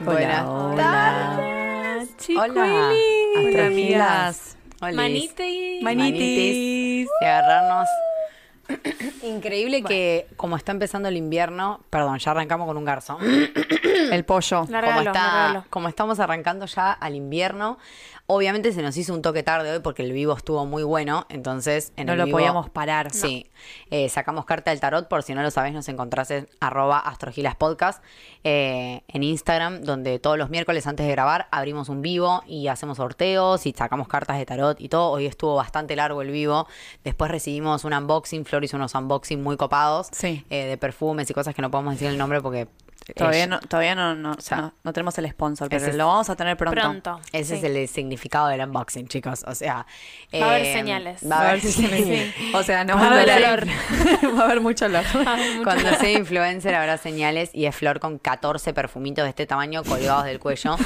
Buenas hola. tardes. Hola, Hola, astrofilas. amigas. Manitis. Manitis. Y agarrarnos. Increíble que como está empezando el invierno, perdón, ya arrancamos con un garzo. El pollo. como, está, estamos arrancando ya al invierno, obviamente se nos hizo un toque tarde hoy porque el vivo estuvo muy bueno, entonces en No el lo vivo- podíamos parar. Sí, Eh, sacamos carta del tarot, por si no lo sabés, nos encontrás en arroba astrogilaspodcast eh, en Instagram, donde todos los miércoles antes de grabar abrimos un vivo y hacemos sorteos y sacamos cartas de tarot y todo. Hoy estuvo bastante largo el vivo. Después recibimos un unboxing, Flor hizo unos unboxing muy copados Sí. eh, de perfumes y cosas que no podemos decir el nombre porque... Todavía no, todavía no, no, sea, no, no tenemos el sponsor, pero es- lo vamos a tener pronto. Pronto. Ese Sí. es el significado del unboxing, chicos. O sea, Va a haber eh, señales. Va a haber si señales. O sea, no Va a va a haber haber va a haber mucho olor. Cuando sea influencer habrá señales y es Flor con 14 perfumitos de este tamaño colgados del cuello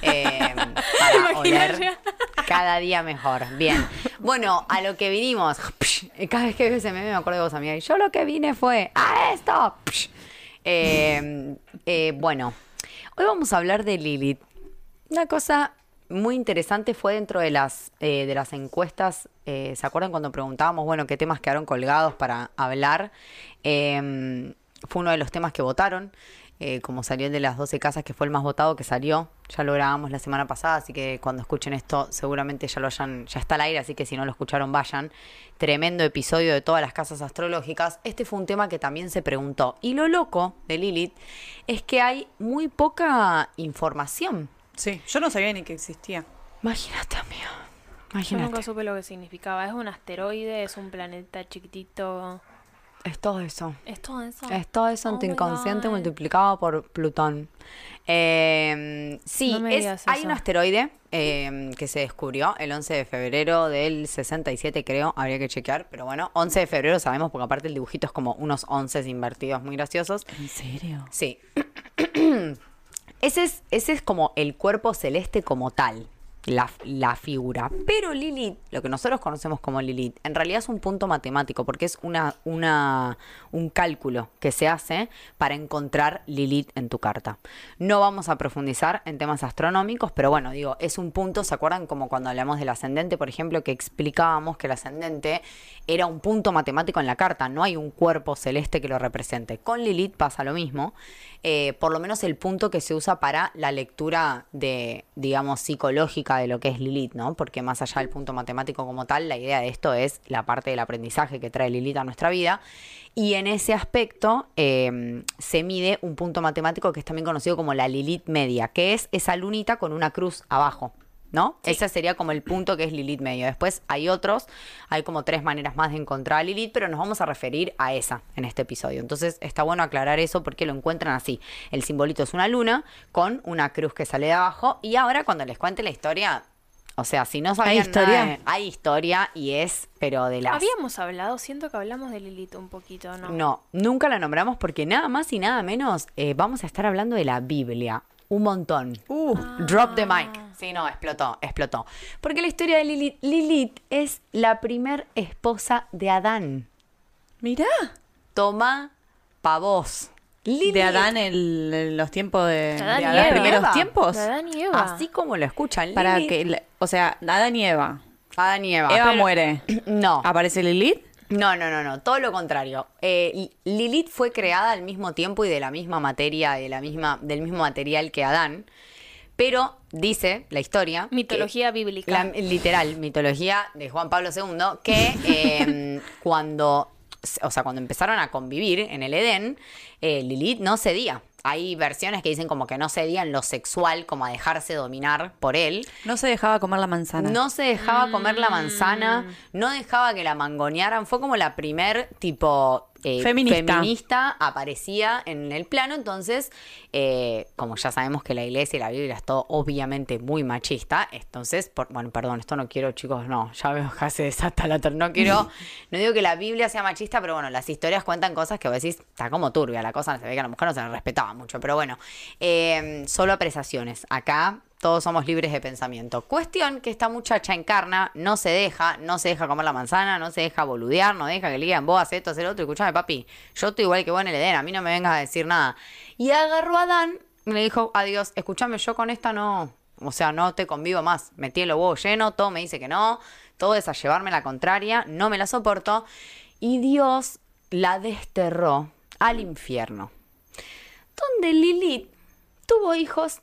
eh, para oler cada día mejor. Bien. Bueno, a lo que vinimos. Cada vez que veo ese meme me acuerdo de vos, amiga. Y yo lo que vine fue a esto. Eh, eh, bueno, hoy vamos a hablar de Lilith. Una cosa muy interesante fue dentro de las, eh, de las encuestas. eh, ¿Se acuerdan cuando preguntábamos, bueno, qué temas quedaron colgados para hablar? Eh, fue uno de los temas que votaron. Eh, como salió el de las 12 casas, que fue el más votado que salió. Ya lo grabamos la semana pasada, así que cuando escuchen esto, seguramente ya lo hayan, ya está al aire, así que si no lo escucharon, vayan. Tremendo episodio de todas las casas astrológicas. Este fue un tema que también se preguntó. Y lo loco de Lilith es que hay muy poca información. Sí, yo no sabía ni que existía. Imagínate, amigo. Yo nunca supe lo que significaba. Es un asteroide, es un planeta chiquitito. Es todo eso. Es todo eso. Es todo eso en Oh tu inconsciente God. multiplicado por Plutón. Eh, sí, No es- hay un asteroide eh, que se descubrió el 11 de febrero del 67, creo. Habría que chequear, pero bueno, 11 de febrero sabemos porque aparte el dibujito es como unos 11 invertidos muy graciosos. ¿En serio? Sí. ese, es, ese es como el cuerpo celeste como tal, la, figura. Pero Lilith, lo que nosotros conocemos como Lilith, en realidad es un punto matemático, porque es una, una, un cálculo que se hace para encontrar Lilith en tu carta. No vamos a profundizar en temas astronómicos, pero bueno, digo, es un punto, ¿se acuerdan como cuando hablamos del ascendente, por ejemplo, que explicábamos que el ascendente era un punto matemático en la carta, no hay un cuerpo celeste que lo represente. Con Lilith pasa lo mismo, eh, por lo menos el punto que se usa para la lectura de, digamos, psicológica de lo que es Lilith, ¿no? Porque más allá del punto matemático como tal, la idea de esto es la parte del aprendizaje que trae Lilith a nuestra vida. Y en ese aspecto eh, se mide un punto matemático que es también conocido como la Lilith media, que es esa lunita con una cruz abajo. ¿No? Ese sería como el punto que es Lilith medio. Después hay otros, hay como tres maneras más de encontrar a Lilith, pero nos vamos a referir a esa en este episodio. Entonces está bueno aclarar eso porque lo encuentran así. El simbolito es una luna con una cruz que sale de abajo. Y ahora cuando les cuente la historia, o sea, si no sabían historia? nada de- hay historia y es, pero de las... Habíamos hablado, siento que hablamos de Lilith un poquito, ¿no? No, nunca la nombramos porque nada más y nada menos eh, vamos a estar hablando de la Biblia. Un montón. Uh, Drop the mic. Sí, no, explotó, explotó. Porque la historia de Lilith, Lilith es la primer esposa de Adán. mirá. Toma pa' vos. Lilith, De Adán en el- los tiempos de, De Adán de los primeros tiempos. De Adán y Eva. Así como lo escuchan. Para que, le- o sea, Adán y Eva. Adán y Eva. Eva Pero- muere. No. Aparece Lilith. No, no, no, no, todo lo contrario. Eh, Lilith fue creada al mismo tiempo y de la misma materia, de la misma, del mismo material que Adán, pero dice la historia. que- Mitología bíblica. la literal mitología de Juan Pablo II, que eh, cuando, o sea, cuando empezaron a convivir en el Edén, eh, Lilith no cedía. Hay versiones que dicen como que no cedía en lo sexual, como a dejarse dominar por él. No se dejaba comer la manzana. No se dejaba comer la manzana, Mm. no dejaba que la mangonearan. Fue como la primer tipo eh, Feminista. feminista aparecía en el plano. Entonces, eh, como ya sabemos que la iglesia y la Biblia es todo obviamente muy machista. Entonces, por- bueno, perdón, esto no quiero, chicos, no, ya veo que se desata la No quiero, no digo que la Biblia sea machista, pero bueno, las historias cuentan cosas que vos decís, está como turbia la cosa, se ve que a la mujer no se le respetaba mucho. Pero bueno, eh, solo apreciaciones. Acá todos somos libres de pensamiento. Cuestión que esta muchacha encarna, no se deja, no se deja comer la manzana, no se deja boludear, no deja que le digan vos haces esto, hacer otro. Escuchame, papi, yo estoy igual que vos en el Edén, a mí no me vengas a decir nada. Y agarró a Adán le dijo a Dios, escúchame, yo con esta no, o sea, no te convivo más. Metí el huevo lleno, todo me dice que no, todo es a llevarme la contraria, no me la soporto. Y Dios la desterró al infierno, donde Lilith tuvo hijos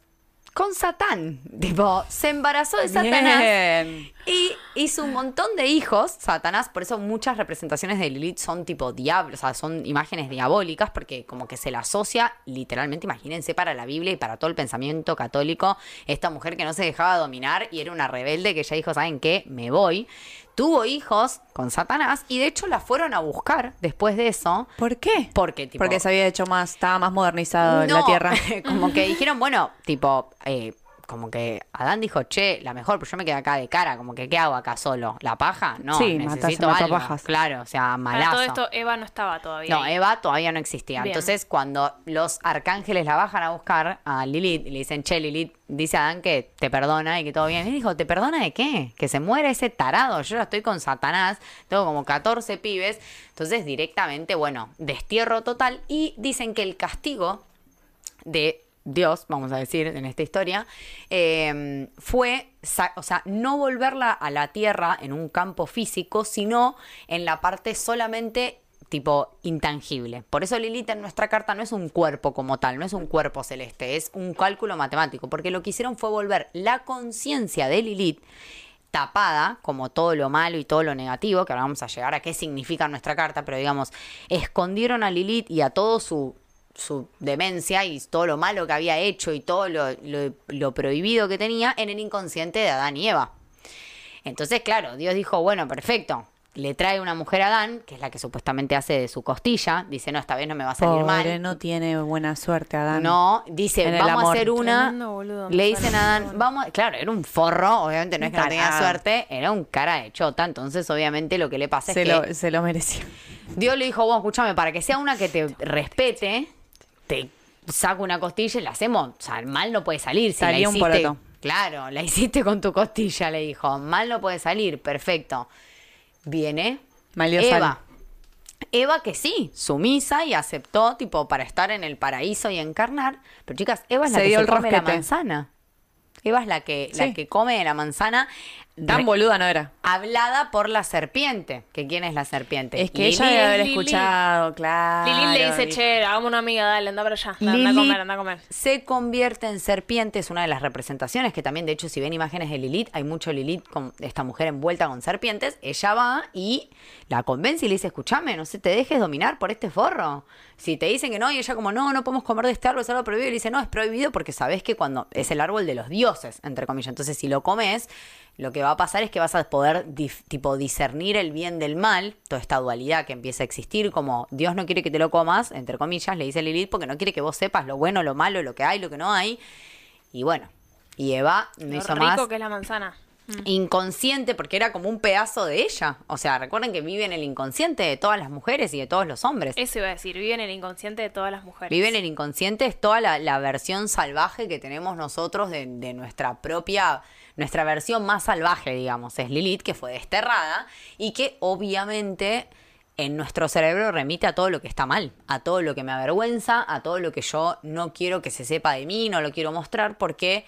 con Satán. Tipo, se embarazó de Satanás. Bien. Y hizo un montón de hijos, Satanás, por eso muchas representaciones de Lilith son tipo diablos, o sea, son imágenes diabólicas, porque como que se la asocia, literalmente, imagínense, para la Biblia y para todo el pensamiento católico, esta mujer que no se dejaba dominar y era una rebelde que ya dijo, ¿saben qué? Me voy. Tuvo hijos con Satanás y de hecho la fueron a buscar después de eso. ¿Por qué? Porque, tipo, Porque se había hecho más, estaba más modernizado la no, tierra. como que dijeron, bueno, tipo, eh, como que Adán dijo, che, la mejor, pero yo me quedé acá de cara, como que, ¿qué hago acá solo? ¿La paja? No, Sí, necesito algo. pajas. Claro, o sea, Para malazo. todo esto, Eva no estaba todavía. No, ahí. Eva todavía no existía. Bien. Entonces, cuando los arcángeles la bajan a buscar a Lilith, y le dicen, che, Lilith, dice Adán que te perdona y que todo bien. Y dijo, ¿te perdona de qué? Que se muere ese tarado. Yo ya estoy con Satanás, tengo como 14 pibes. Entonces, directamente, bueno, destierro total. Y dicen que el castigo de Dios, vamos a decir, en esta historia, eh, fue, o sea, no volverla a la tierra en un campo físico, sino en la parte solamente tipo intangible. Por eso Lilith en nuestra carta no es un cuerpo como tal, no es un cuerpo celeste, es un cálculo matemático, porque lo que hicieron fue volver la conciencia de Lilith tapada, como todo lo malo y todo lo negativo, que ahora vamos a llegar a qué significa nuestra carta, pero digamos, escondieron a Lilith y a todo su, su demencia y todo lo malo que había hecho y todo lo, lo- lo prohibido que tenía en el inconsciente de Adán y Eva. Entonces, claro, Dios dijo, bueno, perfecto. Le trae una mujer a Adán, que es la que supuestamente hace de su costilla. Dice, no, esta vez no me va a salir Pobre, mal. no tiene buena suerte, Adán. No, dice, En vamos a hacer una. Tremendo boludo, me le dicen a Adán, vamos, claro, era un forro, obviamente no es que no tenía suerte, era un cara de chota, entonces obviamente lo que le pasa se, es lo, que se lo mereció. Dios le dijo, vos, escúchame, para que sea una que te respete, te saco una costilla y la hacemos, o sea, mal no puede salir. Si la Salía un hiciste- poroto. Claro, la hiciste con tu costilla, le dijo, mal no puede salir, perfecto. Viene Malió Eva. sal. Eva que sí, sumisa y aceptó, tipo, para estar en el paraíso y encarnar. Pero chicas, Eva es la Se que dio se el come la rosquete. manzana. Eva es la que, la que come la manzana Tan boluda no era. hablada por la serpiente. ¿Que quién es la serpiente? Es que ella debe haber escuchado, claro. Lilith le dice, che, hagamos una amiga, dale, anda para allá. Anda a comer, anda a comer. se convierte en serpiente, es una de las representaciones que también, de hecho, si ven imágenes de Lilith, hay mucho Lilith con esta mujer envuelta con serpientes. Ella va y la convence y le dice, escúchame, no se te dejes dominar por este forro. Si te dicen que no, y ella como, no, no podemos comer de este árbol, es algo prohibido, y le dice, no, es prohibido porque sabes que cuando es el árbol de los dioses, entre comillas. Entonces, si lo comes, lo que va a pasar es que vas a poder, tipo, discernir el bien del mal, toda esta dualidad que empieza a existir, como Dios no quiere que te lo comas, entre comillas, le dice Lilith, porque no quiere que vos sepas lo bueno, lo malo, lo que hay, lo que no hay. Y bueno, y Eva no Lo hizo rico más que es la manzana. inconsciente porque era como un pedazo de ella. O sea, recuerden que vive en el inconsciente de todas las mujeres y de todos los hombres. Eso iba a decir, vive en el inconsciente de todas las mujeres. Vive en el inconsciente, es toda la, la versión salvaje que tenemos nosotros de, de nuestra propia, nuestra versión más salvaje, digamos. Es Lilith, que fue desterrada y que obviamente en nuestro cerebro remite a todo lo que está mal, a todo lo que me avergüenza, a todo lo que yo no quiero que se sepa de mí, no lo quiero mostrar porque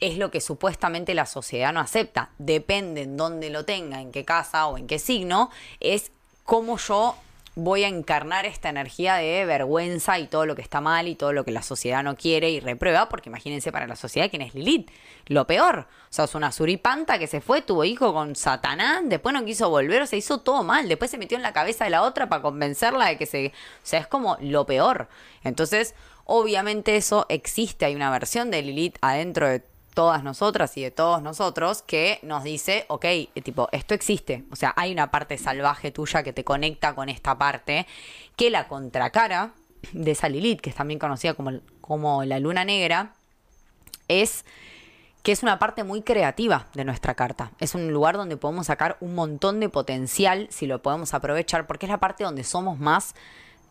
es lo que supuestamente la sociedad no acepta. Depende en dónde lo tenga, en qué casa o en qué signo, es cómo yo voy a encarnar esta energía de vergüenza y todo lo que está mal y todo lo que la sociedad no quiere y reprueba, porque imagínense para la sociedad quién es Lilith, lo peor. O sea, es una suripanta que se fue, tuvo hijo con Satanás, después no quiso volver, o sea, hizo todo mal, después se metió en la cabeza de la otra para convencerla de que se... O sea, es como lo peor. Entonces, obviamente eso existe, hay una versión de Lilith adentro de todas nosotras y de todos nosotros que nos dice, ok, eh, tipo, esto existe. O sea, hay una parte salvaje tuya que te conecta con esta parte, que la contracara de esa Lilith, que es también conocida como, como la luna negra, es que es una parte muy creativa de nuestra carta. Es un lugar donde podemos sacar un montón de potencial si lo podemos aprovechar, porque es la parte donde somos más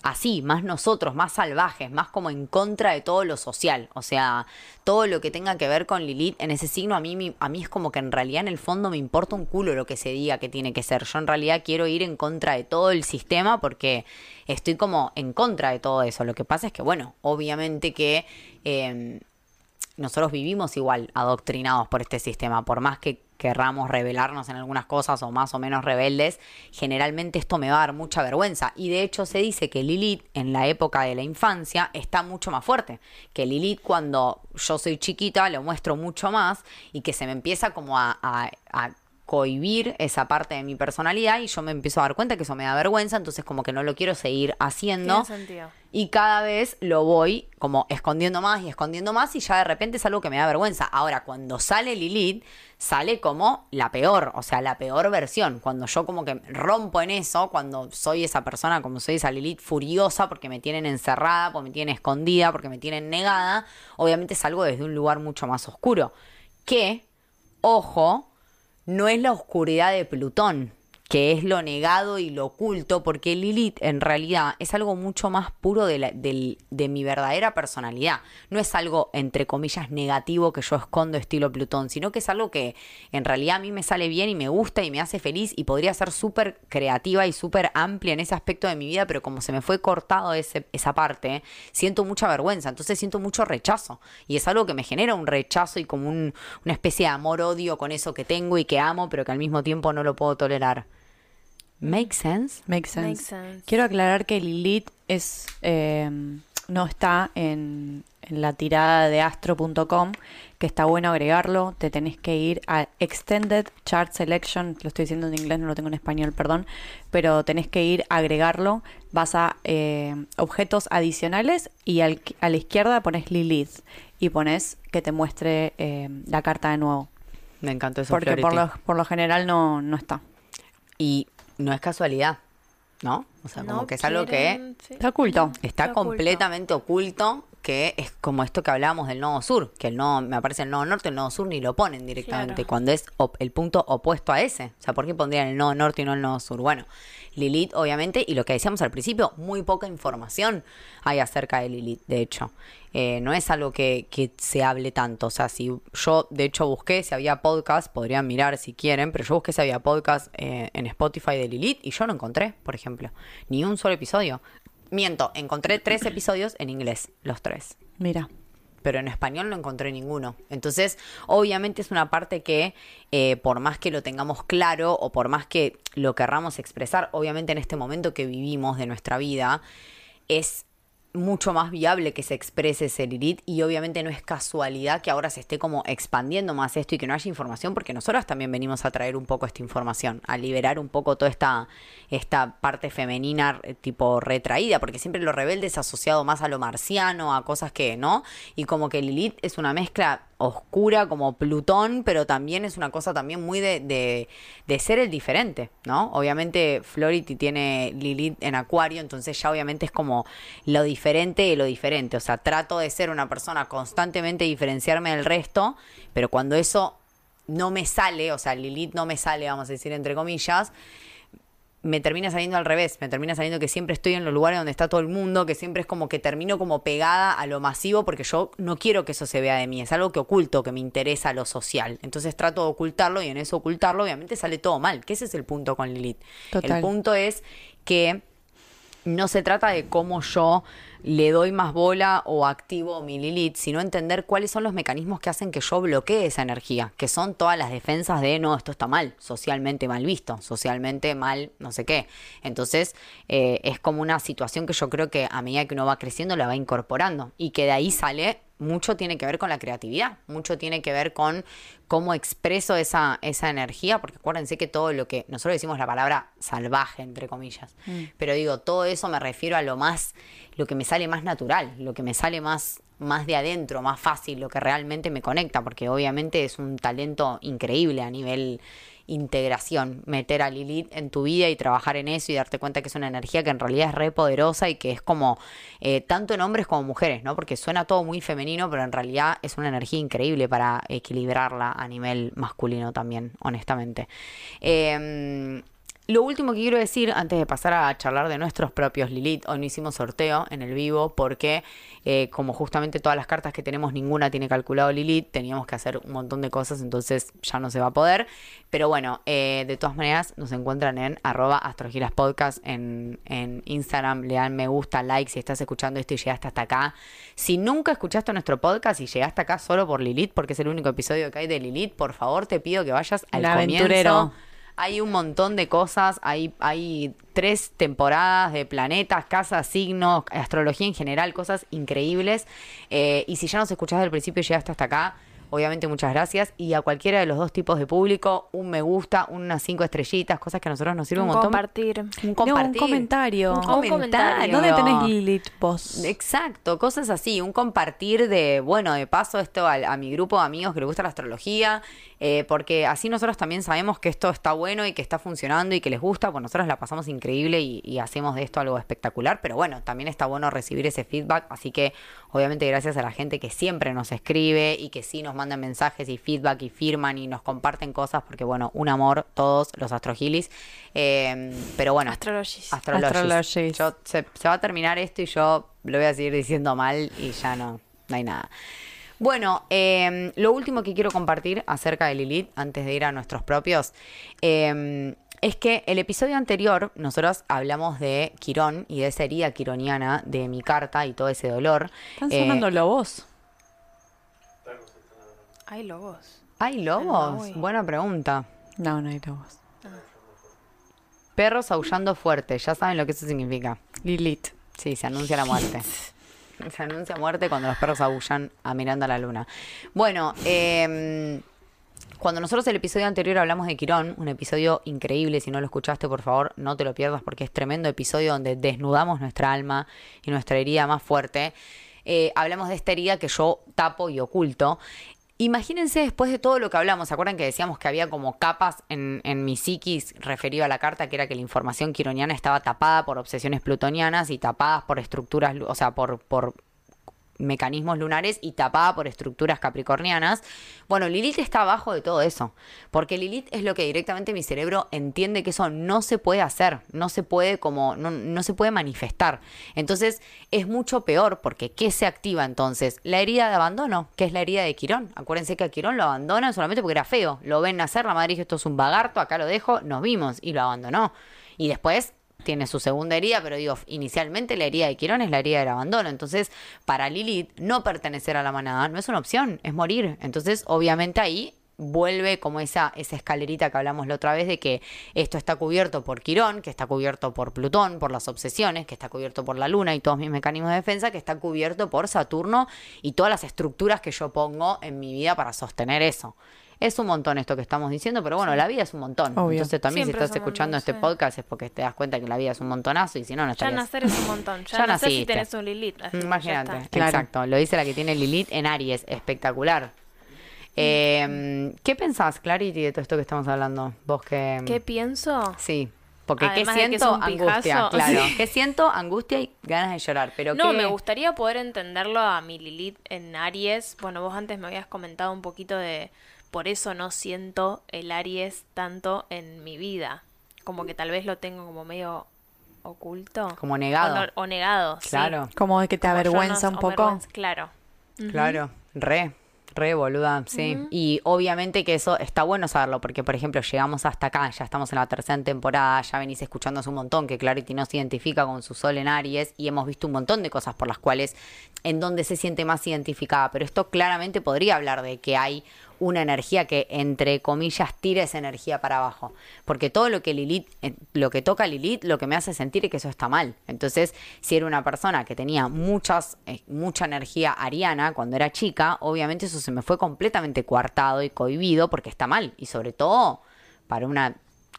así, más nosotros, más salvajes, más como en contra de todo lo social. O sea, todo lo que tenga que ver con Lilith en ese signo, a mí, a mí es como que en realidad en el fondo me importa un culo lo que se diga que tiene que ser. Yo en realidad quiero ir en contra de todo el sistema porque estoy como en contra de todo eso. Lo que pasa es que, bueno, obviamente que... eh, nosotros vivimos igual adoctrinados por este sistema, por más que querramos rebelarnos en algunas cosas o más o menos rebeldes, generalmente esto me va a dar mucha vergüenza. Y de hecho se dice que Lilith en la época de la infancia está mucho más fuerte, que Lilith cuando yo soy chiquita lo muestro mucho más y que se me empieza como a, a- a cohibir esa parte de mi personalidad y yo me empiezo a dar cuenta que eso me da vergüenza, entonces como que no lo quiero seguir haciendo. Tiene sentido. Y cada vez lo voy como escondiendo más y escondiendo más y ya de repente es algo que me da vergüenza. Ahora, cuando sale Lilith, sale como la peor, o sea, la peor versión. Cuando yo como que rompo en eso, cuando soy esa persona, como soy esa Lilith furiosa porque me tienen encerrada, porque me tienen escondida, porque me tienen negada, obviamente salgo desde un lugar mucho más oscuro. Que, ojo, no es la oscuridad de Plutón, que es lo negado y lo oculto, porque Lilith en realidad es algo mucho más puro de, la- del- de mi verdadera personalidad. No es algo, entre comillas, negativo que yo escondo estilo Plutón, sino que es algo que en realidad a mí me sale bien y me gusta y me hace feliz y podría ser súper creativa y súper amplia en ese aspecto de mi vida, pero como se me fue cortado ese- esa parte, siento mucha vergüenza, entonces siento mucho rechazo. Y es algo que me genera un rechazo y como un- una especie de amor-odio con eso que tengo y que amo, pero que al mismo tiempo no lo puedo tolerar. ¿Make sense? Make sense. Make sense. Quiero aclarar que Lilith es eh, no está en, en la tirada de astro.com, que está bueno agregarlo. Te tenés que ir a Extended Chart Selection, lo estoy diciendo en inglés, no lo tengo en español, perdón, pero tenés que ir a agregarlo. Vas a eh, objetos adicionales y al- a la izquierda pones Lilith y pones que te muestre eh, la carta de nuevo. Me encantó eso, Porque por lo, por lo general no, no está. Y no es casualidad, ¿no? O sea, como que es algo que sí. Está oculto. está Está oculto. completamente oculto, que es como esto que hablábamos del nodo sur, que el nodo, me aparece el nodo norte, el nodo sur ni lo ponen directamente, Claro. cuando es el punto opuesto a ese. O sea, ¿por qué pondrían el nodo norte y no el nodo sur? Bueno, Lilith, obviamente, y lo que decíamos al principio, muy poca información hay acerca de Lilith, de hecho. Eh, no es algo que, que se hable tanto. O sea, si yo, de hecho, busqué si había podcast, podrían mirar si quieren, pero yo busqué si había podcast eh, en Spotify de Lilith y yo no encontré, por ejemplo, ni un solo episodio. Miento, encontré tres episodios en inglés, los tres Mira. pero en español no encontré ninguno. Entonces, obviamente es una parte que, eh, por más que lo tengamos claro o por más que lo querramos expresar, obviamente en este momento que vivimos de nuestra vida, es mucho más viable que se exprese ese Lilith y obviamente no es casualidad que ahora se esté como expandiendo más esto y que no haya información porque nosotras también venimos a traer un poco esta información, a liberar un poco toda esta, esta parte femenina eh, tipo retraída, porque siempre lo rebelde es asociado más a lo marciano, a cosas que, ¿no? Y como que Lilith es una mezcla oscura como Plutón, pero también es una cosa también muy de, de, de ser el diferente, ¿no? Obviamente Flority tiene Lilith en Acuario, entonces ya obviamente es como lo diferente de lo diferente, o sea, trato de ser una persona constantemente diferenciarme del resto, pero cuando eso no me sale, o sea, Lilith no me sale, vamos a decir entre comillas, me termina saliendo al revés, me termina saliendo que siempre estoy en los lugares donde está todo el mundo, que siempre es como que termino como pegada a lo masivo porque yo no quiero que eso se vea de mí, es algo que oculto, que me interesa lo social. Entonces trato de ocultarlo y en eso ocultarlo obviamente sale todo mal, que ese es el punto con Lilith. Total. El punto es que no se trata de cómo yo le doy más bola o activo mi Lilith, sino entender cuáles son los mecanismos que hacen que yo bloquee esa energía, que son todas las defensas de no, esto está mal, socialmente mal visto, socialmente mal, no sé qué. Entonces, eh, es como una situación que yo creo que a medida que uno va creciendo la va incorporando y que de ahí sale mucho tiene que ver con la creatividad, mucho tiene que ver con cómo expreso esa, esa energía, porque acuérdense que todo lo que, nosotros decimos la palabra salvaje, entre comillas, pero digo, todo eso me refiero a lo más, lo que me sale más natural, lo que me sale más, más de adentro, más fácil, lo que realmente me conecta, porque obviamente es un talento increíble a nivel integración, meter a Lilith en tu vida y trabajar en eso y darte cuenta que es una energía que en realidad es re poderosa y que es como eh, tanto en hombres como mujeres, ¿no? Porque suena todo muy femenino, pero en realidad es una energía increíble para equilibrarla a nivel masculino también, honestamente. Eh, lo último que quiero decir, antes de pasar a charlar de nuestros propios Lilith, hoy no hicimos sorteo en el vivo porque eh, como justamente todas las cartas que tenemos, ninguna tiene calculado Lilith, teníamos que hacer un montón de cosas, entonces ya no se va a poder. Pero bueno, eh, de todas maneras nos encuentran en arroba astrogilaspodcast en, en Instagram, le dan me gusta, like si estás escuchando esto y llegaste hasta acá. Si nunca escuchaste nuestro podcast y llegaste acá solo por Lilith, porque es el único episodio que hay de Lilith, por favor te pido que vayas al El comienzo. Hay un montón de cosas, hay, hay tres temporadas de planetas, casas, signos, astrología en general, cosas increíbles. Eh, y si ya nos escuchás del principio y llegaste hasta acá, obviamente muchas gracias. Y a cualquiera de los dos tipos de público, un me gusta, unas cinco estrellitas, cosas que a nosotros nos sirven un, Un montón. compartir. Un No, un compartir. comentario. Un comentario. ¿Dónde tenés Lilith vos? Exacto, cosas así, un compartir de, bueno, de paso esto al- a, mi grupo de amigos que les gusta la astrología, eh, porque así nosotros también sabemos que esto está bueno y que está funcionando y que les gusta, pues nosotros la pasamos increíble y, y hacemos de esto algo espectacular, pero bueno, también está bueno recibir ese feedback, así que obviamente gracias a la gente que siempre nos escribe y que sí nos mandan mensajes y feedback y firman y nos comparten cosas, porque bueno, un amor todos los astrogilis, eh, pero bueno. Astrologis. Astrologis. Astrologis. Yo- se, se va a terminar esto y yo lo voy a seguir diciendo mal y ya no, no hay nada. Bueno, eh, lo último que quiero compartir acerca de Lilith, antes de ir a nuestros propios, eh, es que el episodio anterior nosotros hablamos de Quirón y de esa herida quironiana de mi carta y todo ese dolor. Están Eh, sonando lobos. Hay lobos. ¿Hay lobos? Buena pregunta. No, no hay lobos. Perros aullando fuerte, ya saben lo que eso significa. Lilith. Sí, se anuncia la muerte. Se anuncia muerte cuando los perros aullan a mirando a la luna. Bueno, eh, cuando nosotros el episodio anterior hablamos de Quirón, un episodio increíble, si no lo escuchaste, por favor, no te lo pierdas porque es tremendo episodio donde desnudamos nuestra alma y nuestra herida más fuerte. Eh, hablamos de esta herida que yo tapo y oculto. Imagínense después de todo lo que hablamos, ¿se acuerdan que decíamos que había como capas en, en mi psiquis referido a la carta, que era que la información quironiana estaba tapada por obsesiones plutonianas y tapadas por estructuras, o sea, por, por mecanismos lunares y tapada por estructuras capricornianas. Bueno, Lilith está abajo de todo eso, porque Lilith es lo que directamente mi cerebro entiende que eso no se puede hacer, no se puede como, no, no se puede manifestar. Entonces es mucho peor, porque ¿qué se activa entonces? La herida de abandono, que es la herida de Quirón. Acuérdense que a Quirón lo abandonan solamente porque era feo, lo ven nacer, la madre dijo esto es un vagarto, acá lo dejo, nos vimos y lo abandonó. Y después tiene su segunda herida, pero digo, inicialmente la herida de Quirón es la herida del abandono. Entonces, para Lilith, no pertenecer a la manada no es una opción, es morir. Entonces, obviamente ahí vuelve como esa, esa escalerita que hablamos la otra vez de que esto está cubierto por Quirón, que está cubierto por Plutón, por las obsesiones, que está cubierto por la Luna y todos mis mecanismos de defensa, que está cubierto por Saturno y todas las estructuras que yo pongo en mi vida para sostener eso. Es un montón esto que estamos diciendo, pero bueno, la vida es un montón. Obvio. Entonces también Siempre si estás es escuchando montón, este sí. podcast es porque te das cuenta que la vida es un montonazo y si no, no Ya estarías... nacer es un montón. Ya, Ya nacer si naciste. tenés un Lilith. ya Imagínate. Claro. exacto. Lo dice la que tiene Lilith en Aries, espectacular. Eh, ¿Qué pensás, Clarity, de todo esto que estamos hablando? Vos que... ¿Qué pienso? Sí, porque ¿qué Además es siento? un Angustia, claro. Sí. ¿Qué siento? Angustia y ganas de llorar. Pero No, ¿qué- me gustaría poder entenderlo a mi Lilith en Aries. Bueno, vos antes me habías comentado un poquito de por eso no siento el Aries tanto en mi vida. Como que tal vez lo tengo como medio oculto. Como negado. O, no- o negado, sí. Claro, Como de que te Como avergüenza no- un poco. Claro. claro. Re, re boluda, sí. Y obviamente que eso está bueno saberlo, porque por ejemplo llegamos hasta acá, ya estamos en la tercera temporada, ya venís escuchando hace un montón que Clarity no se identifica con su sol en Aries y hemos visto un montón de cosas por las cuales en donde se siente más identificada, pero esto claramente podría hablar de que hay una energía que entre comillas tira esa energía para abajo, porque todo lo que Lilith, eh, lo que toca Lilith, lo que me hace sentir es que eso está mal. Entonces, si era una persona que tenía muchas, eh, mucha energía ariana cuando era chica, obviamente eso se me fue completamente coartado y cohibido porque está mal, y sobre todo para una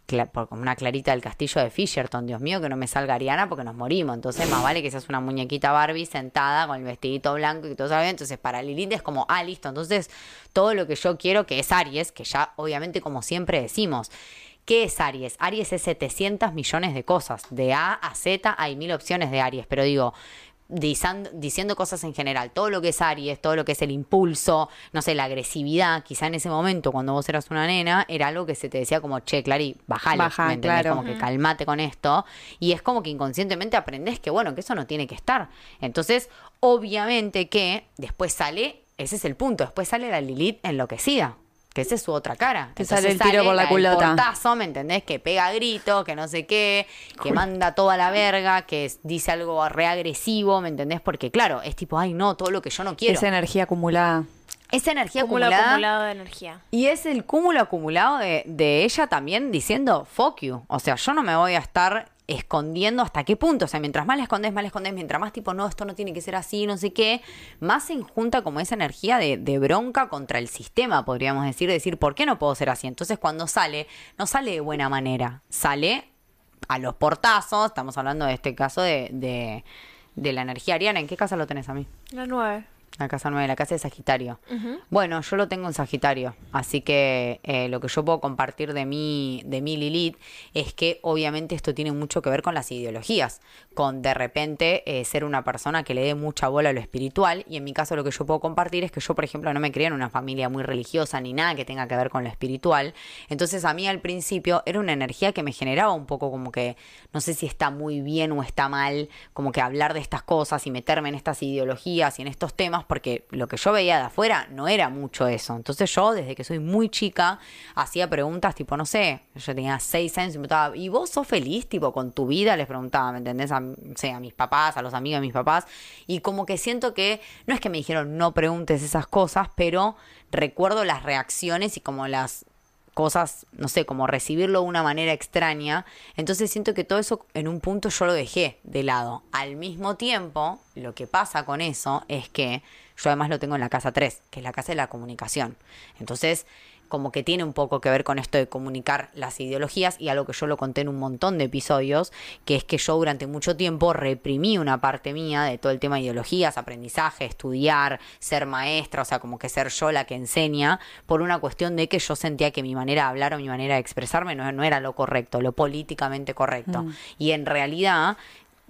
por- como una clarita del castillo de Fisherton, Dios mío, que no me salga Ariana porque nos morimos. Entonces, más vale que seas una muñequita Barbie sentada con el vestidito blanco y todo bien. Entonces, para Lilith es como, ah, listo. Entonces, todo lo que yo quiero, que es Aries, que ya obviamente, como siempre decimos, ¿Qué es Aries? Aries es 700 millones de cosas. De A a Z hay mil opciones de Aries. Pero digo, diciendo cosas en general, todo lo que es Aries, todo lo que es el impulso, no sé, la agresividad, quizá en ese momento cuando vos eras una nena, era algo que se te decía como, che, Clary, bajale, Baja, ¿me entendés? claro. Como que calmate con esto. Y es como que inconscientemente aprendés que, bueno, que eso no tiene que estar. Entonces, obviamente que después sale, ese es el punto, después sale la Lilith enloquecida. Que esa es su otra cara. Te Entonces sale el tiro por la del culota. portazo, ¿me entendés? Que pega gritos, que no sé qué, que manda toda la verga, que es- dice algo re agresivo, ¿me entendés? Porque claro, es tipo, ay no, todo lo que yo no quiero. Esa energía acumulada. Esa energía Cúmulo acumulada. acumulado de energía. Y es el cúmulo acumulado de, de ella también diciendo, fuck you. O sea, yo no me voy a estar escondiendo hasta qué punto. O sea, mientras más la escondes, más la escondes, mientras más tipo, no, esto no tiene que ser así, no sé qué, más se junta como esa energía de, de bronca contra el sistema, podríamos decir, decir, ¿por qué no puedo ser así? Entonces cuando sale, no sale de buena manera, sale a los portazos, estamos hablando de este caso de, de, de la energía ariana. ¿En qué casa lo tenés a mí? La nueve. La casa 9, la casa de Sagitario. Bueno, yo lo tengo en Sagitario, así que eh, lo que yo puedo compartir de mi, de mi Lilith es que obviamente esto tiene mucho que ver con las ideologías, con de repente eh, ser una persona que le dé mucha bola a lo espiritual y en mi caso lo que yo puedo compartir es que yo, por ejemplo, no me crié en una familia muy religiosa ni nada que tenga que ver con lo espiritual, entonces a mí al principio era una energía que me generaba un poco como que no sé si está muy bien o está mal, como que hablar de estas cosas y meterme en estas ideologías y en estos temas, porque lo que yo veía de afuera no era mucho eso. Entonces yo, desde que soy muy chica, hacía preguntas tipo, no sé, yo tenía seis años y me preguntaba, ¿y vos sos feliz tipo con tu vida? Les preguntaba, ¿me entendés? A, sé, a mis papás, a los amigos de mis papás. Y como que siento que, no es que me dijeron no preguntes esas cosas, pero recuerdo las reacciones y como las cosas, no sé, como recibirlo de una manera extraña. Entonces siento que todo eso en un punto yo lo dejé de lado. Al mismo tiempo, lo que pasa con eso es que yo además lo tengo en la casa 3, que es la casa de la comunicación. Entonces, como que tiene un poco que ver con esto de comunicar las ideologías y algo que yo lo conté en un montón de episodios, que es que yo durante mucho tiempo reprimí una parte mía de todo el tema de ideologías, aprendizaje, estudiar, ser maestra, o sea, como que ser yo la que enseña, por una cuestión de que yo sentía que mi manera de hablar o mi manera de expresarme no, no era lo correcto, lo políticamente correcto. Y en realidad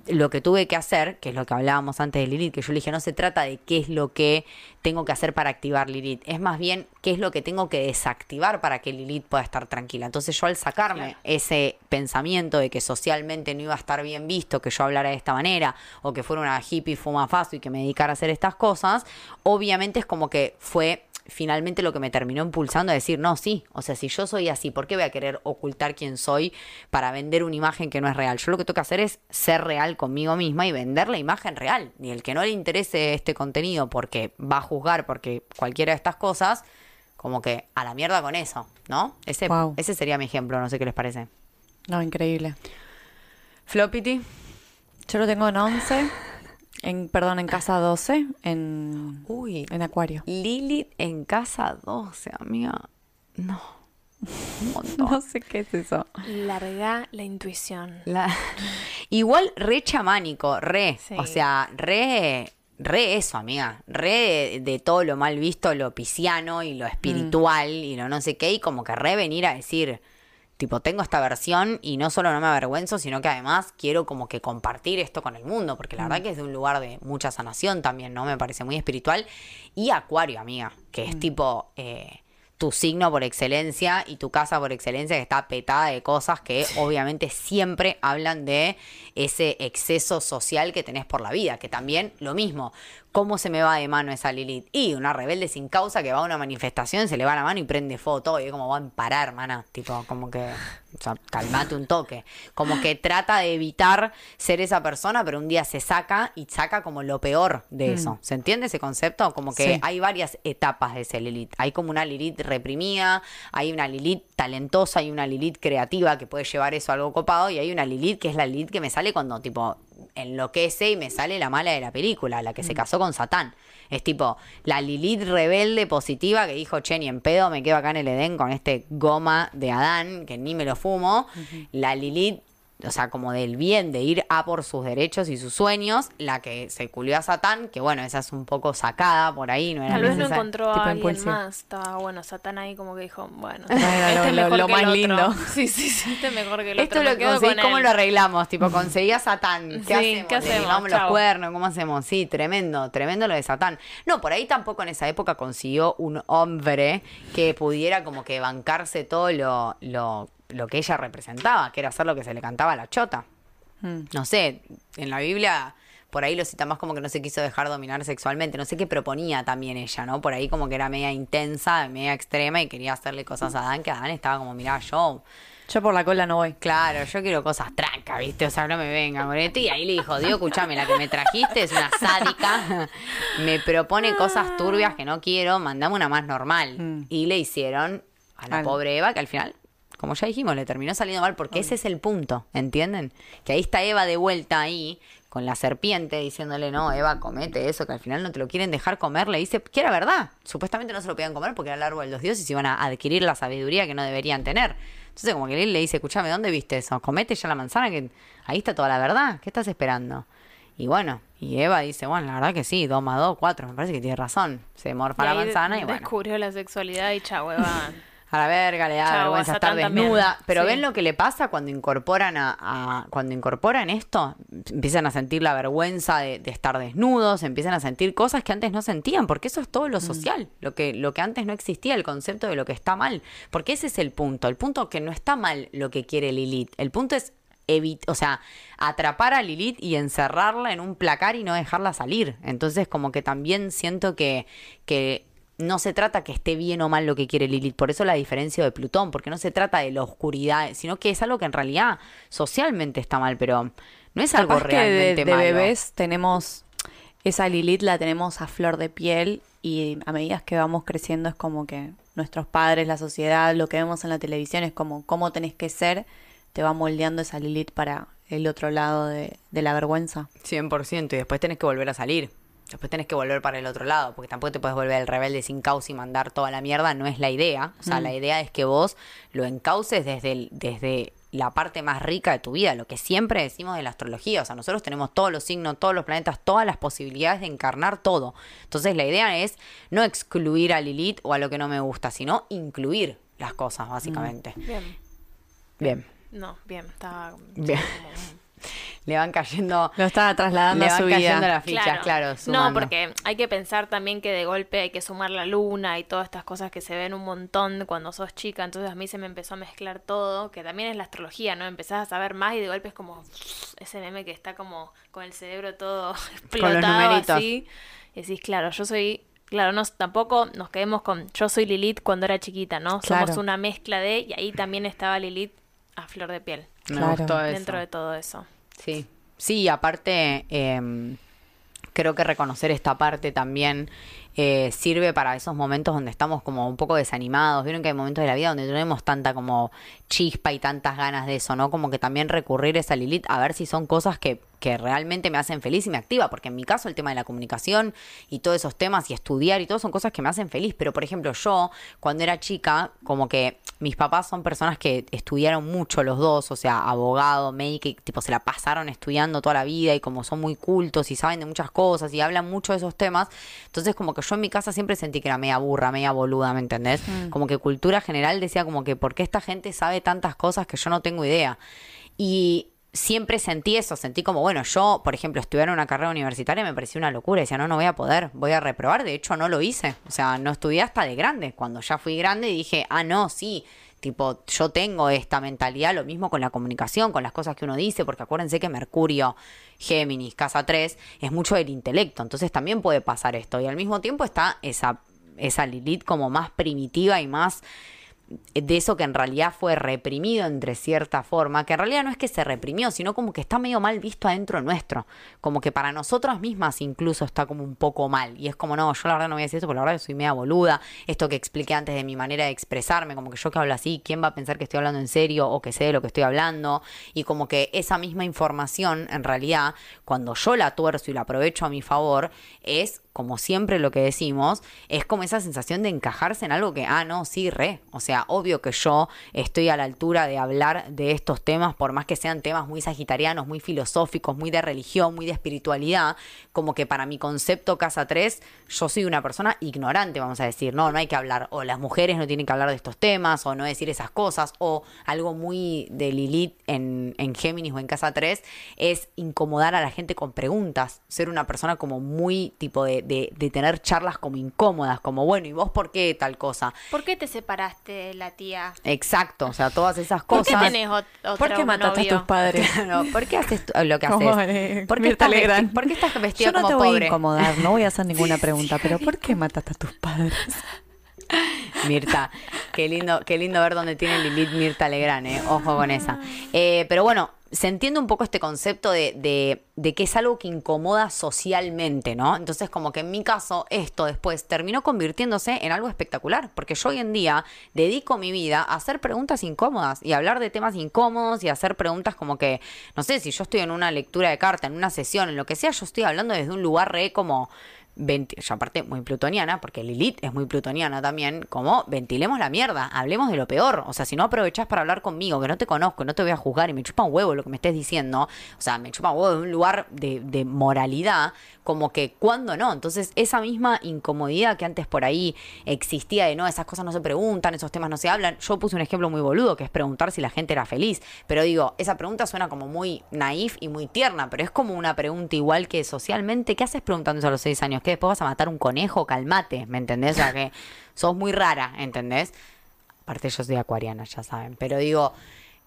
lo que tuve que hacer, que es lo que hablábamos antes de Lilith, que yo le dije, no se trata de qué es lo que tengo que hacer para activar Lilith, es más bien qué es lo que tengo que desactivar para que Lilith pueda estar tranquila. Entonces yo al sacarme ese pensamiento de que socialmente no iba a estar bien visto que yo hablara de esta manera, o que fuera una hippie fumafazo y que me dedicara a hacer estas cosas, obviamente es como que fue finalmente lo que me terminó impulsando a decir, no, sí, o sea, si yo soy así, ¿por qué voy a querer ocultar quién soy para vender una imagen que no es real? Yo lo que tengo que hacer es ser real conmigo misma y vender la imagen real. Y el que no le interese este contenido porque va a juzgar porque cualquiera de estas cosas, como que a la mierda con eso, ¿no? Ese, Wow. ese sería mi ejemplo, no sé qué les parece. No, increíble. Floppity. Yo lo tengo en 11, en, perdón, en casa 12, en, Uy, en Acuario. Lilith en casa 12, amiga. No. No sé qué es eso. Larga la intuición. La- Igual re chamánico, re. Sí. O sea, re. Re eso, amiga. Re de, de todo lo mal visto, lo pisciano y lo espiritual y lo no sé qué. Y como que re venir a decir, tipo, tengo esta versión y no solo no me avergüenzo, sino que además quiero como que compartir esto con el mundo. Porque la verdad que es de un lugar de mucha sanación también, ¿no? Me parece muy espiritual. Y Acuario, amiga, que es tipo. eh, tu signo por excelencia y tu casa por excelencia que está petada de cosas que obviamente siempre hablan de ese exceso social que tenés por la vida, que también lo mismo, ¿cómo se me va de mano esa Lilith? Y una rebelde sin causa que va a una manifestación, se le va la mano y prende todo, y es como van a parar, hermana, tipo, como que, o sea, calmate un toque, como que trata de evitar ser esa persona, pero un día se saca y saca como lo peor de eso, ¿se entiende ese concepto? Como que Sí. hay varias etapas de ese Lilith. Hay como una Lilith reprimida, hay una Lilith talentosa, hay una Lilith creativa que puede llevar eso a algo copado, y hay una Lilith que es la Lilith que me sale cuando tipo enloquece y me sale la mala de la película, la que se casó con Satán. Es tipo la Lilith rebelde positiva que dijo, che, ni en pedo me quedo acá en el Edén con este goma de Adán, que ni me lo fumo. La Lilith o sea, como del bien, de ir a por sus derechos y sus sueños, la que se culió a Satán, que bueno, esa es un poco sacada por ahí, no era Tal vez no encontró a alguien más. Estaba bueno, Satán ahí como que dijo, bueno, este lo- es mejor lo que más el otro. lindo. Sí, sí, sí, este es mejor que el Esto otro. es lo que ¿cómo él. lo arreglamos? Tipo, conseguí a Satán. ¿Qué Sí, hacemos? ¿qué hacemos? los cuernos, ¿cómo hacemos? Sí, tremendo, tremendo lo de Satán. No, por ahí tampoco en esa época consiguió un hombre que pudiera como que bancarse todo lo, lo, lo que ella representaba, que era hacer lo que se le cantaba a la chota. Mm. No sé, en la Biblia por ahí lo cita más como que no se quiso dejar dominar sexualmente. No sé qué proponía también ella, ¿no? Por ahí como que era media intensa, media extrema y quería hacerle cosas a Adán, que Adán estaba como, mirá, yo Yo por la cola no voy. Claro, yo quiero cosas trancas, ¿viste? O sea, no me vengan con esto. Y ahí le dijo, Dios, escuchame, la que me trajiste es una sádica. Me propone cosas turbias que no quiero, mandame una más normal. Mm. Y le hicieron a la Al- pobre Eva, que al final, como ya dijimos, le terminó saliendo mal, porque ese es el punto, ¿entienden? Que ahí está Eva de vuelta ahí, con la serpiente, diciéndole, no, Eva, comete eso, que al final no te lo quieren dejar comer. Le dice que era verdad. Supuestamente no se lo podían comer porque era el árbol de los dioses y iban a adquirir la sabiduría que no deberían tener. Entonces, como que él le dice, escúchame, ¿dónde viste eso? Comete ya la manzana, que ahí está toda la verdad. ¿Qué estás esperando? Y bueno, y Eva dice, bueno, la verdad que sí, dos más dos, cuatro, me parece que tiene razón. Se morfa Y la manzana y bueno. descubrió la sexualidad y chau, Eva. A la verga, le da Chau, vergüenza estar desnuda. Pero Sí. ven lo que le pasa cuando incorporan a, a- cuando incorporan esto, empiezan a sentir la vergüenza de, de estar desnudos, empiezan a sentir cosas que antes no sentían, porque eso es todo Mm. lo social, lo que, lo que antes no existía, el concepto de lo que está mal. Porque ese es el punto. El punto que no está mal lo que quiere Lilith. El punto es o sea, atrapar a Lilith y encerrarla en un placar y no dejarla salir. Entonces, como que también siento que, que no se trata que esté bien o mal lo que quiere Lilith, por eso la diferencia de Plutón, porque no se trata de la oscuridad, sino que es algo que en realidad socialmente está mal, pero no es algo Capaz que de, realmente de malo. bebés tenemos esa Lilith la tenemos a flor de piel y a medida que vamos creciendo es como que nuestros padres, la sociedad, lo que vemos en la televisión es como cómo tenés que ser, te va moldeando esa Lilith para el otro lado de, de la vergüenza. 100% y después tenés que volver a salir. Después tenés que volver para el otro lado, porque tampoco te puedes volver el rebelde sin causa y mandar toda la mierda, no es la idea. O sea, la idea es que vos lo encauces desde, el- desde la parte más rica de tu vida, lo que siempre decimos de la astrología. O sea, nosotros tenemos todos los signos, todos los planetas, todas las posibilidades de encarnar todo. Entonces, la idea es no excluir a Lilith o a lo que no me gusta, sino incluir las cosas, básicamente. Bien. Bien, No, bien. Estaba bien. Le van cayendo, Lo estaba trasladando le a van su cayendo vida. las fichas, claro. No, sumando. porque hay que pensar también que de golpe hay que sumar la luna y todas estas cosas que se ven un montón cuando sos chica. Entonces a mí se me empezó a mezclar todo, que también es la astrología, ¿no? Empezás a saber más y de golpe es como ese meme que está como con el cerebro todo explotado numeritos. así. Y decís, claro, yo soy. Claro, no, tampoco nos quedemos con yo soy Lilith cuando era chiquita, ¿no? Claro. Somos una mezcla de. Y ahí también estaba Lilith a flor de piel. Me Claro. gustó eso. Dentro de todo eso. Sí, sí, aparte em, creo que reconocer esta parte también eh, sirve para esos momentos donde estamos como un poco desanimados. Vieron que hay momentos de la vida donde no tenemos tanta como chispa y tantas ganas de eso, ¿no? Como que también recurrir a esa Lilith a ver si son cosas que, que realmente me hacen feliz y me activa, porque en mi caso el tema de la comunicación y todos esos temas y estudiar y todo son cosas que me hacen feliz, pero por ejemplo yo cuando era chica, como que mis papás son personas que estudiaron mucho los dos, o sea, abogado, médico, tipo se la pasaron estudiando toda la vida y como son muy cultos y saben de muchas cosas y hablan mucho de esos temas, entonces como que yo en mi casa siempre sentí que era media burra, media boluda, ¿me entendés? Como que cultura general decía como que, ¿por qué esta gente sabe tantas cosas que yo no tengo idea? Y siempre sentí eso, sentí como, bueno, yo, por ejemplo, estudiar una carrera universitaria me pareció una locura, decía, no, no voy a poder, voy a reprobar, de hecho no lo hice, o sea, no estudié hasta de grande, cuando ya fui grande dije, ah, no, sí, tipo, yo tengo esta mentalidad, lo mismo con la comunicación, con las cosas que uno dice, porque acuérdense que Mercurio, Géminis, Casa 3, es mucho del intelecto, entonces también puede pasar esto, y al mismo tiempo está esa, esa Lilith como más primitiva y más de eso que en realidad fue reprimido entre cierta forma, que en realidad no es que se reprimió, sino como que está medio mal visto adentro nuestro, como que para nosotras mismas incluso está como un poco mal, y es como, no, yo la verdad no voy a decir eso, porque la verdad soy media boluda, esto que expliqué antes de mi manera de expresarme, como que yo que hablo así, ¿quién va a pensar que estoy hablando en serio o que sé de lo que estoy hablando? Y como que esa misma información, en realidad, cuando yo la tuerzo y la aprovecho a mi favor, es como siempre lo que decimos, es como esa sensación de encajarse en algo que, ah, no, sí, re. O sea, obvio que yo estoy a la altura de hablar de estos temas, por más que sean temas muy sagitarianos, muy filosóficos, muy de religión, muy de espiritualidad, como que para mi concepto Casa 3, yo soy una persona ignorante, vamos a decir, no, no hay que hablar, o las mujeres no tienen que hablar de estos temas, o no decir esas cosas, o algo muy de Lilith en, en Géminis o en Casa 3, es incomodar a la gente con preguntas, ser una persona como muy tipo de, de, de tener charlas como incómodas, como bueno, ¿y vos por qué tal cosa? ¿Por qué te separaste de la tía? Exacto, o sea, todas esas ¿Por cosas. qué tenés ot- otro ¿Por qué mataste a novio? tus padres? Claro, ¿Por qué haces lo que haces? ¿Por qué, estás vesti- Legrand. ¿Por qué estás vestida Yo no como te voy pobre? a incomodar, no voy a hacer ninguna pregunta, pero ¿por qué mataste a tus padres? Mirta, qué lindo, qué lindo ver dónde tiene Lilith Mirta Legrand, ¿eh? Ojo con esa. Eh, pero bueno, se entiende un poco este concepto de, de- de que es algo que incomoda socialmente, ¿no? Entonces, como que en mi caso, esto después terminó convirtiéndose en algo espectacular, porque yo hoy en día dedico mi vida a hacer preguntas incómodas y hablar de temas incómodos y hacer preguntas como que, no sé, si yo estoy en una lectura de carta, en una sesión, en lo que sea, yo estoy hablando desde un lugar re como 20 yo aparte muy plutoniana, porque Lilith es muy plutoniana también, como ventilemos la mierda, hablemos de lo peor. O sea, si no aprovechás para hablar conmigo, que no te conozco, no te voy a juzgar y me chupa un huevo lo que me estés diciendo, o sea, me chupa un huevo de un lugar de, de moralidad, como que cuando no. Entonces, esa misma incomodidad que antes por ahí existía de no, esas cosas no se preguntan, esos temas no se hablan. Yo puse un ejemplo muy boludo, que es preguntar si la gente era feliz. Pero digo, esa pregunta suena como muy naif y muy tierna, pero es como una pregunta igual que socialmente, ¿qué haces preguntando a los seis años? ¿Que después vas a matar un conejo? Calmate, ¿me entendés? O sea, que sos muy rara, ¿entendés? Aparte yo soy acuariana, ya saben. Pero digo,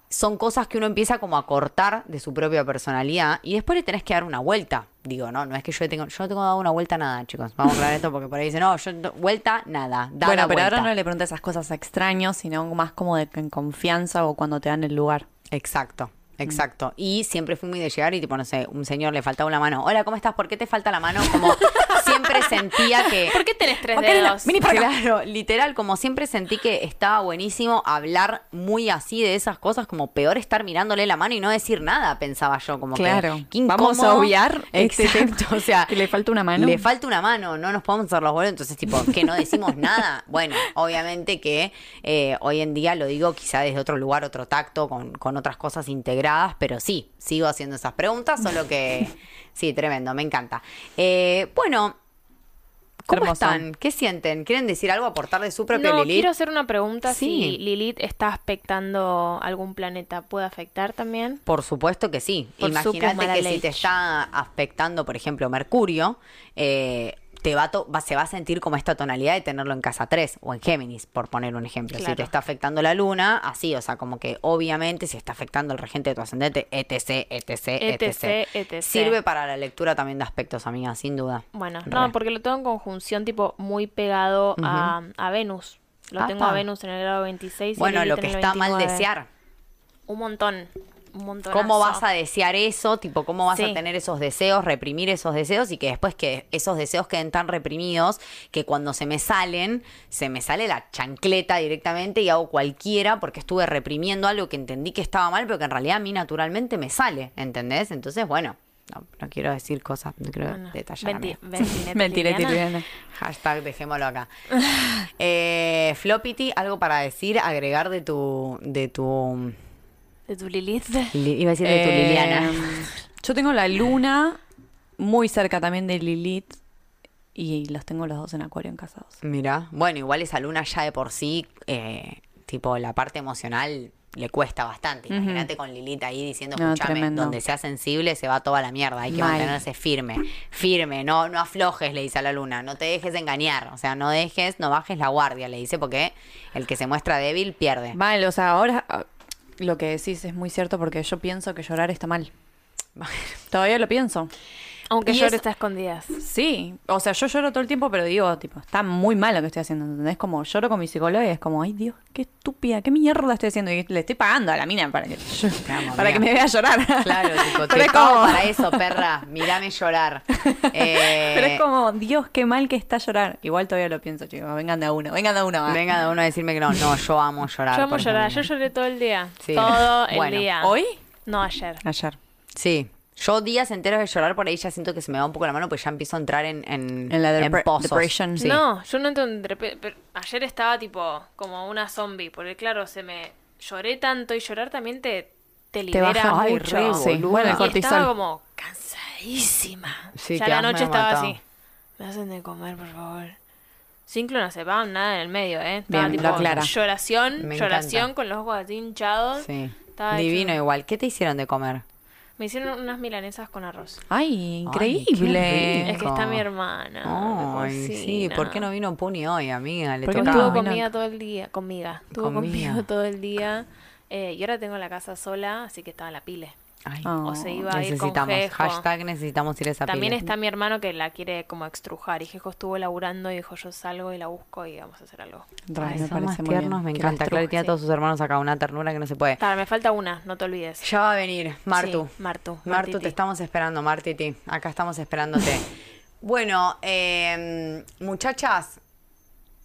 son cosas que uno empieza como a cortar de su propia personalidad y después le tenés que dar una vuelta. Digo, no, no es que yo le tengo, yo no tengo dado una vuelta a nada, chicos. Vamos a aclarar esto porque por ahí dicen, no, yo vuelta, nada. Da bueno, la pero ahora no le preguntas esas cosas a extraños, sino más como de en confianza o cuando te dan el lugar. Exacto, exacto. Y siempre fui muy de llegar y tipo, no sé, un señor le faltaba una mano. Hola, ¿cómo estás? ¿Por qué te falta la mano? Como siempre sentía que... ¿Por qué tenés tres dedos? vení para. Claro, literal, como siempre sentí que estaba buenísimo hablar muy así de esas cosas, como peor estar mirándole la mano y no decir nada, pensaba yo, como que, Claro. qué Vamos a obviar este Exacto, o sea, que le falta una mano. Le falta una mano, no nos podemos hacer los bolos, entonces tipo, que no decimos nada. Bueno, obviamente que eh, hoy en día lo digo quizá desde otro lugar, otro tacto, con, con otras cosas integradas, pero sí, sigo haciendo esas preguntas, solo que sí, tremendo, me encanta. Eh, bueno, ¿cómo Hermoso. están? ¿Qué sienten? ¿Quieren decir algo, aportar de su propio No, Lilith? quiero hacer una pregunta Sí. si Lilith está afectando algún planeta. ¿Puede afectar también? Por supuesto que sí. Imagínate que si te está afectando, por ejemplo, Mercurio, eh, te va, a to- va- se va a sentir como esta tonalidad de tenerlo en casa 3 o en Géminis, por poner un ejemplo. Si te está afectando la luna, así, o sea, como que obviamente si está afectando el regente de tu ascendente, etc, etc, etc. etc. Sirve para la lectura también de aspectos, amiga, sin duda. Bueno, Re. no, porque lo tengo en conjunción tipo muy pegado a, a Venus. Lo tengo a Venus en el grado 26. y Bueno, lo que está mal 29. desear. Un montón. Un montón. ¿Cómo vas a desear eso? Tipo, ¿cómo vas a tener esos deseos, reprimir esos deseos y que después que esos deseos queden tan reprimidos que cuando se me salen, se me sale la chancleta directamente y hago cualquiera porque estuve reprimiendo algo que entendí que estaba mal, pero que en realidad a mí naturalmente me sale, ¿entendés? Entonces, bueno, no, no quiero decir cosas, no quiero Bueno, detallar. Mentira. Hashtag dejémoslo acá. eh, Floppity, algo para decir, agregar de tu, de tu, De tu Lilith. li- iba a decir de tu Eh, Liliana. Yo tengo la luna muy cerca también de Lilith y los tengo los dos en Acuario en casados. Mira, bueno, igual esa luna ya de por sí, eh, tipo la parte emocional le cuesta bastante. Imagínate con Lilith ahí diciendo, No, donde sea sensible se va toda la mierda, hay que Mal. mantenerse firme, firme, no, no aflojes, le dice a la luna, no te dejes engañar, o sea, no dejes, no bajes la guardia, le dice, porque el que se muestra débil pierde. Vale, o sea, ahora ah, lo que decís es muy cierto porque yo pienso que llorar está mal. Todavía lo pienso. Aunque llore eso- está escondidas. Sí, o sea, yo lloro todo el tiempo, pero digo, tipo, está muy mal lo que estoy haciendo, ¿entendés? Como lloro con mi psicóloga y es como, ay Dios, qué estúpida, qué mierda estoy haciendo. Y le estoy pagando a la mina para que, amo, para que me vea llorar. Claro, tipo, te es como- para eso, perra, mírame llorar. Eh, Pero es como, Dios, qué mal que está llorar. Igual todavía lo pienso, chicos. Vengan de a uno, vengan de a uno. va. Venga de uno a decirme que no, no, yo amo llorar. Yo amo llorar. Yo lloré todo el día. Sí. Todo el Bueno, día. ¿Hoy? No, ayer. Ayer. Sí, Yo días enteros de llorar por ahí ya siento que se me va un poco la mano porque ya empiezo a entrar en, en, En la en depre- pozos. depression. Sí. No, yo no entro en pero ayer estaba tipo como una zombie, porque claro, se me lloré tanto y llorar también te, te libera baja Ay, mucho. re, Sí, boluda. bueno, el cortisol. estaba como cansadísima. Sí, ya la noche estaba matado. así. Me hacen de comer, por favor. Sin clonazepam, nada en el medio, ¿eh? Estaba Bien, tipo lo aclara. lloración, Me lloración encanta. con los ojos así hinchados. Sí. Estaba Divino hecho- igual. ¿Qué te hicieron de comer? Me hicieron unas milanesas con arroz. Ay, increíble. Es que está mi hermana. Ay, sí. ¿Por qué no vino Puni hoy, amiga? Le Porque tocaba. estuvo conmigo todo el día, conmigo. Estuvo Conmigo. conmigo todo el día. Eh, y ahora tengo la casa sola, así que estaba la pile. Ay. O se iba a ir con necesitamos. Jejo. Hashtag necesitamos ir a esa También pila. está mi hermano que la quiere como extrujar. Y Jejo estuvo laburando y dijo, yo salgo y la busco y vamos a hacer algo. Ay, me son más tiernos, encanta. Claro, tiene a todos sus hermanos acá una ternura que no se puede. Claro, me falta una, no te olvides. Ya va a venir, Martu. Sí, Martu. Martu, Martiti. te estamos esperando, Martiti. Acá estamos esperándote. bueno, eh, muchachas,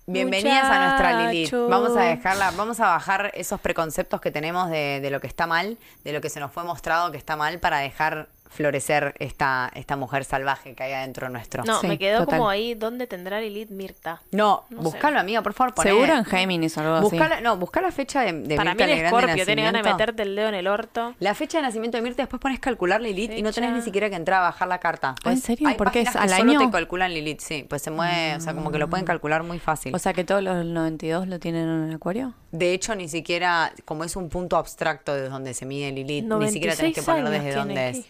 bienvenidas a nuestra Lilith. Vamos a dejarla, vamos a bajar esos preconceptos que tenemos de, de lo que está mal, de lo que se nos fue mostrado que está mal, para dejar florecer esta, esta mujer salvaje que hay adentro nuestro. No, Sí, me quedó total. como ahí, ¿dónde tendrá Lilith Mirta? No, No buscalo, sé. amiga, por favor. poné- Seguro en Géminis o algo así. Buscala, no, busca la fecha de, de Para mí Mirta el Legrand de Scorpio tiene ganas de meterte el dedo en el orto. La fecha de nacimiento de Mirta, después pones calcular Lilith y no tenés ni siquiera que entrar a bajar la carta. Ah, ¿en serio? Hay ¿Por qué es que al solo año? te calculan Lilith, sí. Pues se mueve, o sea, como que lo pueden calcular muy fácil. O sea que todos los 92 lo tienen en acuario. de hecho, ni siquiera, como es un punto abstracto de donde se mide Lilith, ni siquiera tenés que 96 poner años desde dónde es.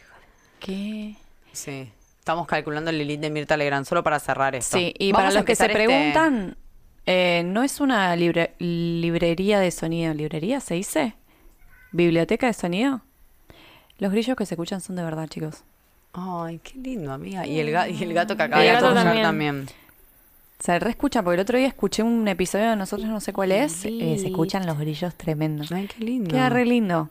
Sí. Estamos calculando el Lilith de Mirta Legrand solo para cerrar esto. Sí, y Vamos para los que se este- preguntan, eh, ¿no es una libre- librería de sonido? ¿Librería se dice? ¿Biblioteca de sonido? Los grillos que se escuchan son de verdad, chicos. Ay, qué lindo, amiga. Y el, ga- y el gato que acaba de acollar también. Se reescucha, porque el otro día escuché un episodio de nosotros, no sé cuál es, eh, se escuchan los grillos tremendos. Ay, qué lindo. Queda re lindo.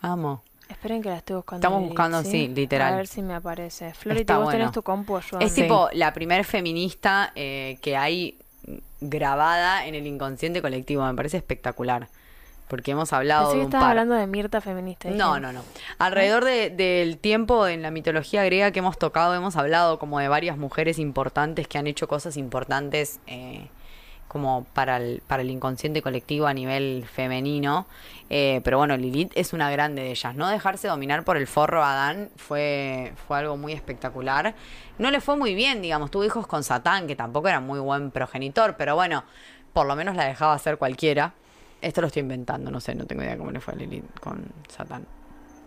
Amo. Esperen que la estoy buscando. Estamos buscando, sí, literal. A ver si me aparece. Flority, Está vos bueno. tenés tu compu, ayúdame. Es tipo la primer feminista eh, que hay grabada en el inconsciente colectivo. Me parece espectacular. Porque hemos hablado Pensé de que par. hablando de Mirta feminista. No, no, no. Alrededor de- del tiempo en la mitología griega que hemos tocado, hemos hablado como de varias mujeres importantes que han hecho cosas importantes eh, como para el, para el inconsciente colectivo a nivel femenino. Eh, pero bueno, Lilith es una grande de ellas. No dejarse dominar por el forro Adán fue, fue algo muy espectacular. No le fue muy bien, digamos. Tuvo hijos con Satán, que tampoco era muy buen progenitor, pero bueno, por lo menos la dejaba hacer cualquiera. Esto lo estoy inventando, no sé, no tengo idea cómo le fue a Lilith con Satán.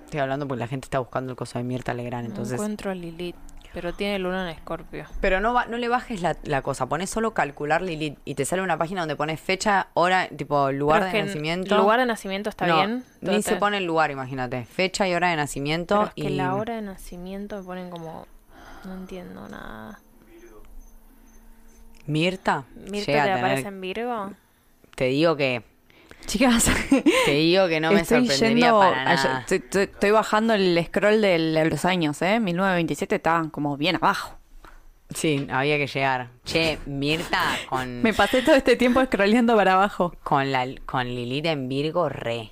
Estoy hablando porque la gente está buscando el coso de Mirta Legrand, No entonces... encuentro a Lilith, pero tiene luna en Escorpio. Pero no, va- no le bajes la, la cosa, pones solo calcular Lilith y te sale una página donde pones fecha, hora, tipo lugar Pero de es que nacimiento. Lugar de nacimiento está No, bien. Ni se pone el lugar, imagínate. Fecha y hora de nacimiento. Pero es que y... la hora de nacimiento me ponen como. No entiendo nada. Mirta. ¿Mirta llega a te tener- aparece en Virgo? Te digo que. Chicas, Te digo que no me estoy sorprendería yendo, para nada. estoy, estoy- estoy bajando el scroll de los años, ¿eh? 1927 estaban como bien abajo. Sí, había que llegar. Che, Mirta con. Me pasé todo este tiempo scrolleando para abajo. Con, la, con Lilith en Virgo, re.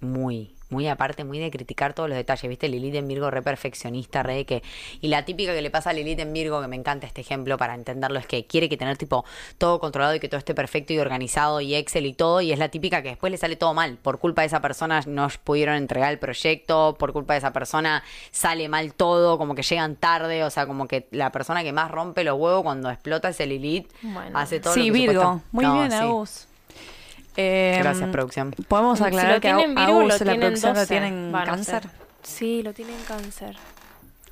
Muy. Muy aparte, muy de criticar todos los detalles. ¿Viste? Lilith en Virgo, re perfeccionista, re que. Y la típica que le pasa a Lilith en Virgo, que me encanta este ejemplo para entenderlo, es que quiere que tener tipo todo controlado y que todo esté perfecto y organizado y Excel y todo. Y es la típica que después le sale todo mal. Por culpa de esa persona no pudieron entregar el proyecto. Por culpa de esa persona sale mal todo. Como que llegan tarde. O sea, como que la persona que más rompe los huevos cuando explota ese Lilith Bueno. hace todo Sí, lo que Virgo. Muy No, bien, sí. Agus. Eh, Gracias, producción. Podemos aclarar lo que a- tienen lo la tienen producción lo 12. tienen Va, no cáncer. sé. Sí, lo tienen cáncer.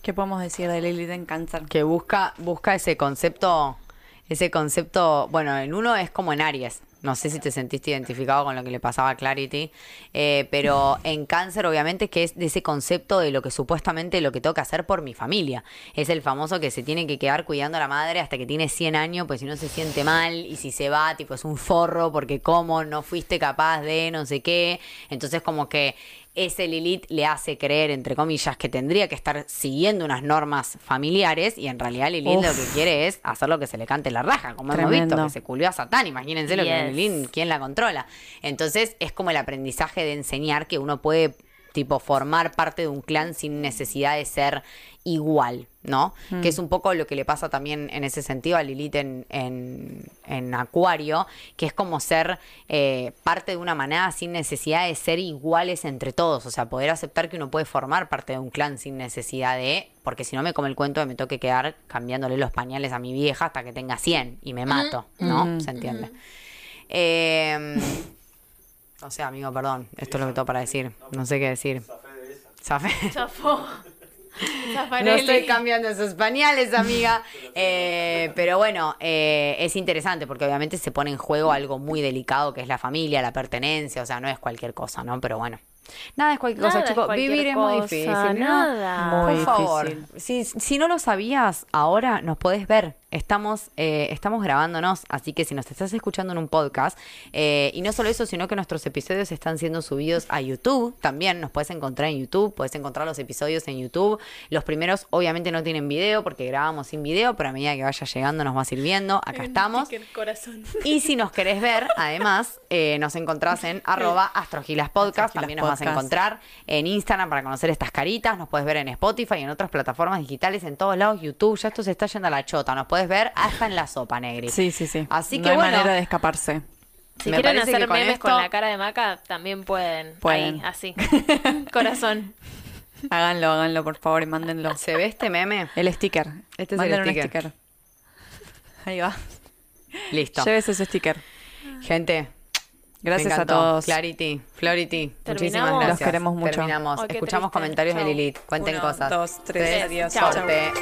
¿Qué podemos decir de Lilith en cáncer? que busca busca ese concepto ese concepto bueno en uno es como en Aries no sé si te sentiste identificado con lo que le pasaba a Clarity eh, pero en cáncer obviamente que es de ese concepto de lo que supuestamente lo que tengo que hacer por mi familia. Es el famoso que se tiene que quedar cuidando a la madre hasta que tiene 100 años pues si no se siente mal y si se va tipo es un forro porque como no fuiste capaz de no sé qué. Entonces como que ese Lilith le hace creer, entre comillas, que tendría que estar siguiendo unas normas familiares y en realidad Lilith Uf. lo que quiere es hacer lo que se le cante la raja, como hemos visto, que se culió a Satán, imagínense lo que. Lilith, ¿quién la controla? Entonces es como el aprendizaje de enseñar que uno puede tipo formar parte de un clan sin necesidad de ser igual, ¿no? Que es un poco lo que le pasa también en ese sentido a Lilith en, en, en Acuario, que es como ser eh, parte de una manada sin necesidad de ser iguales entre todos, o sea, poder aceptar que uno puede formar parte de un clan sin necesidad de, porque si no me come el cuento de me toque quedar cambiándole los pañales a mi vieja hasta que tenga 100 y me mato, ¿no? ¿Se entiende? Eh, o sea, amigo, perdón, esto es lo que tengo para decir, no sé qué decir. Zafé. Chafó. No estoy cambiando esos pañales, amiga. Eh, pero bueno, eh, es interesante porque obviamente se pone en juego algo muy delicado que es la familia, la pertenencia, o sea, no es cualquier cosa, ¿no? Pero bueno. Nada es cualquier Nada cosa, chicos. Vivir es muy difícil. ¿no? nada. Muy Por favor, difícil. si, si no lo sabías, ahora nos podés ver. Estamos, eh, estamos grabándonos, así que si nos estás escuchando en un podcast, eh, y no solo eso, sino que nuestros episodios están siendo subidos a YouTube también, nos puedes encontrar en YouTube, puedes encontrar los episodios en YouTube. Los primeros obviamente no tienen video porque grabamos sin video, pero a medida que vaya llegando nos va sirviendo. Acá estamos. corazón. Y si nos querés ver, además, eh, nos encontrás en arroba astrogilas podcast. Astrogilas También nos vas a encontrar en Instagram para conocer estas caritas. Nos puedes ver en Spotify y en otras plataformas digitales, en todos lados, YouTube. Ya esto se está yendo a la chota. Nos puedes ver hasta en la sopa, Negri. Sí, sí, sí. Así no que hay bueno. manera de escaparse. Si Me quieren hacer con memes con la cara de Maca, también pueden. Pueden. Ahí, así. Corazón. Háganlo, háganlo, por favor, y mándenlo. ¿Se ve este meme? El sticker. Este es el un sticker. Ahí va. Listo. Llévese ese sticker. Gente. Gracias a todos. Clarity, Flority, muchísimas gracias. Los queremos mucho. Terminamos. Qué Escuchamos triste. comentarios de. Lilith. Cuenten Uno, cosas. dos, tres, adiós. Chau. Corte.